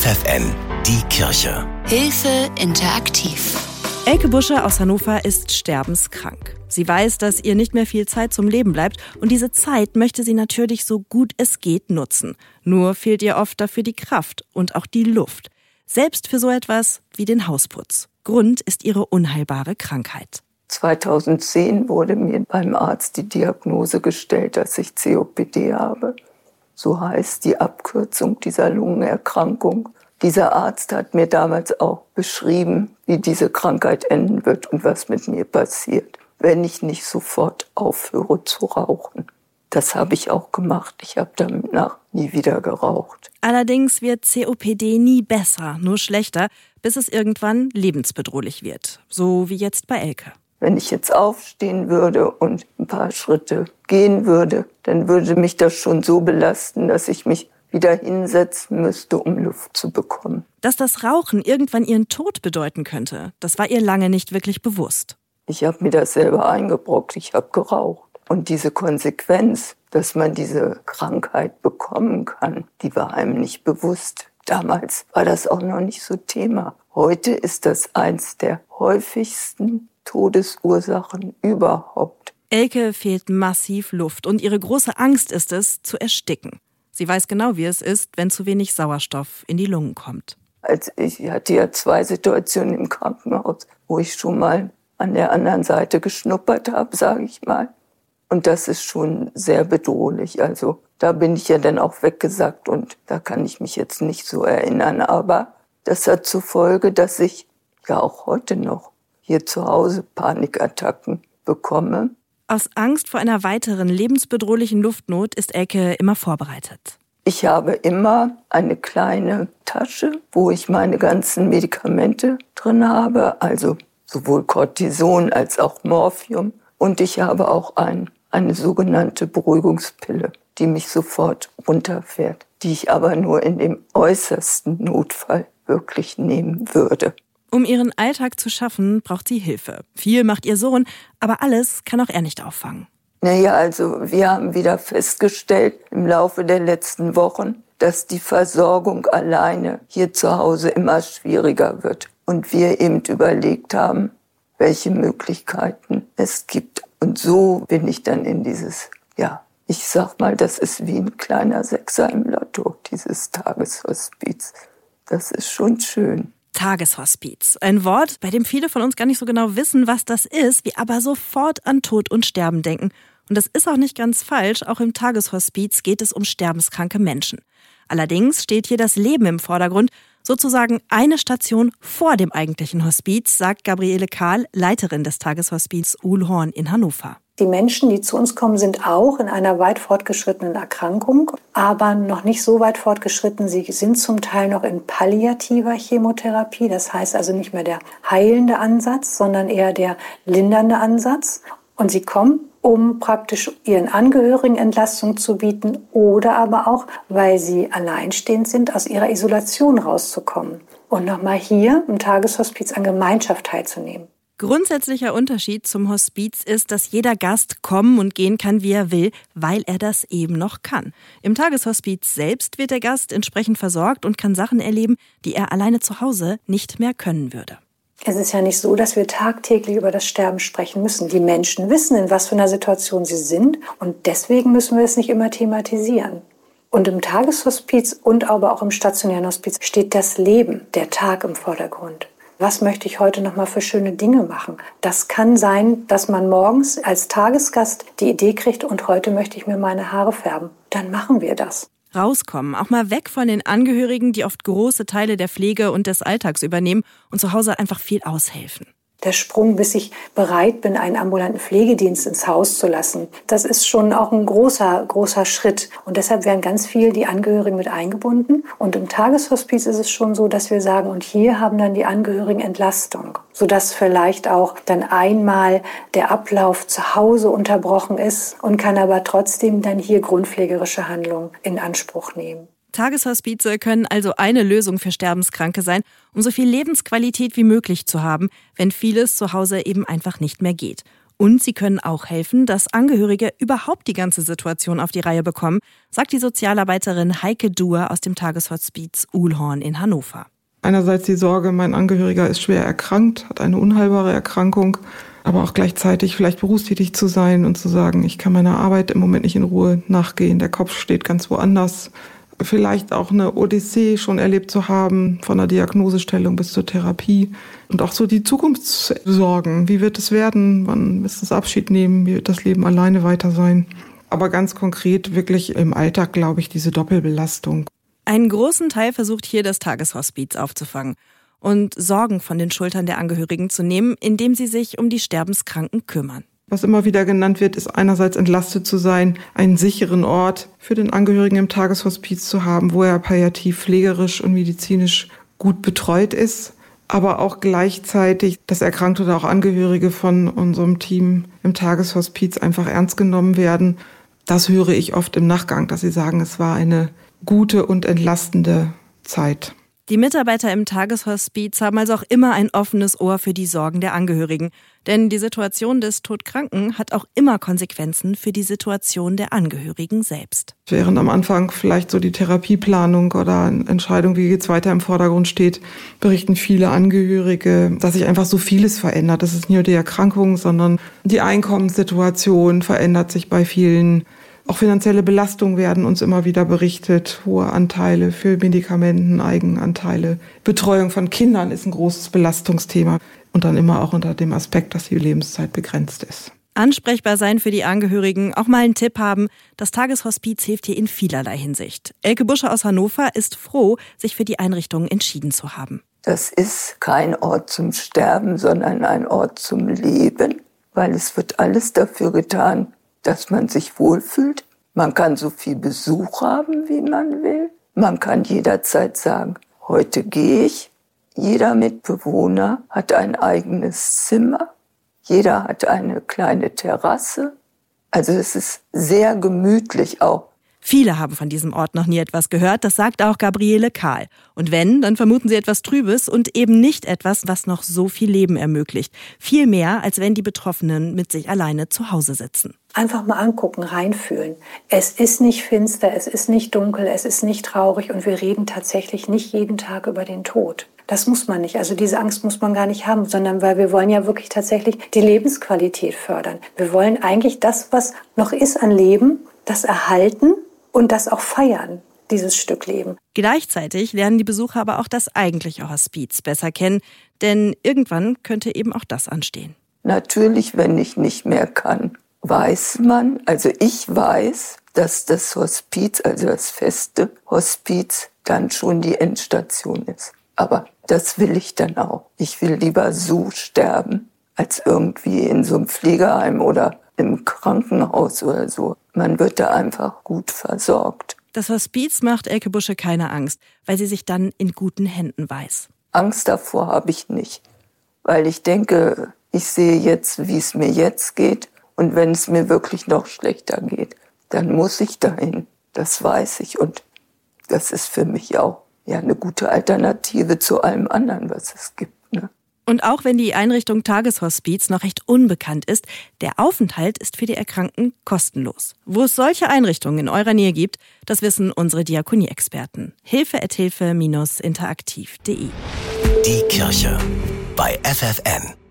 FFN, die Kirche. Hilfe interaktiv. Elke Busche aus Hannover ist sterbenskrank. Sie weiß, dass ihr nicht mehr viel Zeit zum Leben bleibt und diese Zeit möchte sie natürlich so gut es geht nutzen. Nur fehlt ihr oft dafür die Kraft und auch die Luft. Selbst für so etwas wie den Hausputz. Grund ist ihre unheilbare Krankheit. 2010 wurde mir beim Arzt die Diagnose gestellt, dass ich COPD habe. So heißt die Abkürzung dieser Lungenerkrankung. Dieser Arzt hat mir damals auch beschrieben, wie diese Krankheit enden wird und was mit mir passiert, wenn ich nicht sofort aufhöre zu rauchen. Das habe ich auch gemacht. Ich habe danach nie wieder geraucht. Allerdings wird COPD nie besser, nur schlechter, bis es irgendwann lebensbedrohlich wird. So wie jetzt bei Elke. Wenn ich jetzt aufstehen würde und ein paar Schritte gehen würde, dann würde mich das schon so belasten, dass ich mich wieder hinsetzen müsste, um Luft zu bekommen. Dass das Rauchen irgendwann ihren Tod bedeuten könnte, das war ihr lange nicht wirklich bewusst. Ich habe mir das selber eingebrockt, ich habe geraucht. Und diese Konsequenz, dass man diese Krankheit bekommen kann, die war einem nicht bewusst. Damals war das auch noch nicht so Thema. Heute ist das eins der häufigsten Todesursachen überhaupt. Elke fehlt massiv Luft und ihre große Angst ist es, zu ersticken. Sie weiß genau, wie es ist, wenn zu wenig Sauerstoff in die Lungen kommt. Also ich hatte ja zwei Situationen im Krankenhaus, wo ich schon mal an der anderen Seite geschnuppert habe, sage ich mal. Und das ist schon sehr bedrohlich. Also da bin ich ja dann auch weggesackt und da kann ich mich jetzt nicht so erinnern. Aber das hat zur Folge, dass ich ja auch heute noch hier zu Hause Panikattacken bekomme. Aus Angst vor einer weiteren lebensbedrohlichen Luftnot ist Elke immer vorbereitet. Ich habe immer eine kleine Tasche, wo ich meine ganzen Medikamente drin habe, also sowohl Cortison als auch Morphium. Und ich habe auch ein, eine sogenannte Beruhigungspille, die mich sofort runterfährt, die ich aber nur in dem äußersten Notfall wirklich nehmen würde. Um ihren Alltag zu schaffen, braucht sie Hilfe. Viel macht ihr Sohn, aber alles kann auch er nicht auffangen. Naja, also wir haben wieder festgestellt im Laufe der letzten Wochen, dass die Versorgung alleine hier zu Hause immer schwieriger wird. Und wir eben überlegt haben, welche Möglichkeiten es gibt. Und so bin ich dann in dieses, ja, ich sag mal, das ist wie ein kleiner Sechser im Lotto, dieses Tageshospiz. Das ist schon schön. Tageshospiz. Ein Wort, bei dem viele von uns gar nicht so genau wissen, was das ist, wir aber sofort an Tod und Sterben denken. Und das ist auch nicht ganz falsch, auch im Tageshospiz geht es um sterbenskranke Menschen. Allerdings steht hier das Leben im Vordergrund, sozusagen eine Station vor dem eigentlichen Hospiz, sagt Gabriele Kahl, Leiterin des Tageshospiz Uhlhorn in Hannover. Die Menschen, die zu uns kommen, sind auch in einer weit fortgeschrittenen Erkrankung, aber noch nicht so weit fortgeschritten. Sie sind zum Teil noch in palliativer Chemotherapie, das heißt also nicht mehr der heilende Ansatz, sondern eher der lindernde Ansatz. Und sie kommen, um praktisch ihren Angehörigen Entlastung zu bieten oder aber auch, weil sie alleinstehend sind, aus ihrer Isolation rauszukommen und nochmal hier im Tageshospiz an Gemeinschaft teilzunehmen. Grundsätzlicher Unterschied zum Hospiz ist, dass jeder Gast kommen und gehen kann, wie er will, weil er das eben noch kann. Im Tageshospiz selbst wird der Gast entsprechend versorgt und kann Sachen erleben, die er alleine zu Hause nicht mehr können würde. Es ist ja nicht so, dass wir tagtäglich über das Sterben sprechen müssen. Die Menschen wissen, in was für einer Situation sie sind und deswegen müssen wir es nicht immer thematisieren. Und im Tageshospiz und aber auch im stationären Hospiz steht das Leben, der Tag im Vordergrund was möchte ich heute noch mal für schöne Dinge machen. Das kann sein, dass man morgens als Tagesgast die Idee kriegt und heute möchte ich mir meine Haare färben. Dann machen wir das. Rauskommen, auch mal weg von den Angehörigen, die oft große Teile der Pflege und des Alltags übernehmen und zu Hause einfach viel aushelfen der Sprung, bis ich bereit bin, einen ambulanten Pflegedienst ins Haus zu lassen. Das ist schon auch ein großer, großer Schritt. Und deshalb werden ganz viel die Angehörigen mit eingebunden. Und im Tageshospiz ist es schon so, dass wir sagen, und hier haben dann die Angehörigen Entlastung, sodass vielleicht auch dann einmal der Ablauf zu Hause unterbrochen ist und kann aber trotzdem dann hier grundpflegerische Handlungen in Anspruch nehmen. Tageshospize können also eine Lösung für Sterbenskranke sein, um so viel Lebensqualität wie möglich zu haben, wenn vieles zu Hause eben einfach nicht mehr geht. Und sie können auch helfen, dass Angehörige überhaupt die ganze Situation auf die Reihe bekommen, sagt die Sozialarbeiterin Heike Duhr aus dem Tageshospiz Uhlhorn in Hannover. Einerseits die Sorge, mein Angehöriger ist schwer erkrankt, hat eine unheilbare Erkrankung, aber auch gleichzeitig vielleicht berufstätig zu sein und zu sagen, ich kann meiner Arbeit im Moment nicht in Ruhe nachgehen, der Kopf steht ganz woanders. Vielleicht auch eine Odyssee schon erlebt zu haben, von der Diagnosestellung bis zur Therapie. Und auch so die Zukunftssorgen. Wie wird es werden? Wann ist das Abschied nehmen? Wie wird das Leben alleine weiter sein? Aber ganz konkret wirklich im Alltag, glaube ich, diese Doppelbelastung. Einen großen Teil versucht hier das Tageshospiz aufzufangen und Sorgen von den Schultern der Angehörigen zu nehmen, indem sie sich um die Sterbenskranken kümmern. Was immer wieder genannt wird, ist einerseits entlastet zu sein, einen sicheren Ort für den Angehörigen im Tageshospiz zu haben, wo er palliativ pflegerisch und medizinisch gut betreut ist, aber auch gleichzeitig, dass Erkrankte oder auch Angehörige von unserem Team im Tageshospiz einfach ernst genommen werden. Das höre ich oft im Nachgang, dass sie sagen, es war eine gute und entlastende Zeit. Die Mitarbeiter im Tageshospiz haben also auch immer ein offenes Ohr für die Sorgen der Angehörigen. Denn die Situation des Todkranken hat auch immer Konsequenzen für die Situation der Angehörigen selbst. Während am Anfang vielleicht so die Therapieplanung oder Entscheidung, wie geht's weiter im Vordergrund steht, berichten viele Angehörige, dass sich einfach so vieles verändert. Das ist nicht nur die Erkrankung, sondern die Einkommenssituation verändert sich bei vielen. Auch finanzielle Belastungen werden uns immer wieder berichtet. Hohe Anteile für Medikamenten, Eigenanteile. Betreuung von Kindern ist ein großes Belastungsthema. Und dann immer auch unter dem Aspekt, dass die Lebenszeit begrenzt ist. Ansprechbar sein für die Angehörigen, auch mal einen Tipp haben. Das Tageshospiz hilft hier in vielerlei Hinsicht. Elke Busche aus Hannover ist froh, sich für die Einrichtung entschieden zu haben. Das ist kein Ort zum Sterben, sondern ein Ort zum Leben, weil es wird alles dafür getan, dass man sich wohlfühlt. Man kann so viel Besuch haben, wie man will. Man kann jederzeit sagen, heute gehe ich. Jeder Mitbewohner hat ein eigenes Zimmer. Jeder hat eine kleine Terrasse. Also es ist sehr gemütlich auch Viele haben von diesem Ort noch nie etwas gehört, das sagt auch Gabriele Kahl. Und wenn, dann vermuten sie etwas Trübes und eben nicht etwas, was noch so viel Leben ermöglicht. Viel mehr, als wenn die Betroffenen mit sich alleine zu Hause sitzen. Einfach mal angucken, reinfühlen. Es ist nicht finster, es ist nicht dunkel, es ist nicht traurig und wir reden tatsächlich nicht jeden Tag über den Tod. Das muss man nicht. Also diese Angst muss man gar nicht haben, sondern weil wir wollen ja wirklich tatsächlich die Lebensqualität fördern. Wir wollen eigentlich das, was noch ist an Leben, das erhalten und das auch feiern, dieses Stück Leben. Gleichzeitig lernen die Besucher aber auch das eigentliche Hospiz besser kennen, denn irgendwann könnte eben auch das anstehen. Natürlich, wenn ich nicht mehr kann, weiß man, also ich weiß, dass das Hospiz, also das feste Hospiz, dann schon die Endstation ist. Aber das will ich dann auch. Ich will lieber so sterben, als irgendwie in so einem Pflegeheim oder im Krankenhaus oder so. Man wird da einfach gut versorgt. Das Hospiz macht Elke Busche keine Angst, weil sie sich dann in guten Händen weiß. Angst davor habe ich nicht, weil ich denke, ich sehe jetzt, wie es mir jetzt geht. Und wenn es mir wirklich noch schlechter geht, dann muss ich dahin. Das weiß ich. Und das ist für mich auch ja, eine gute Alternative zu allem anderen, was es gibt. Ne? Und auch wenn die Einrichtung Tageshospiz noch recht unbekannt ist, der Aufenthalt ist für die Erkrankten kostenlos. Wo es solche Einrichtungen in eurer Nähe gibt, das wissen unsere Diakonie-Experten. Hilfe-Hilfe-interaktiv.de Die Kirche bei FFN.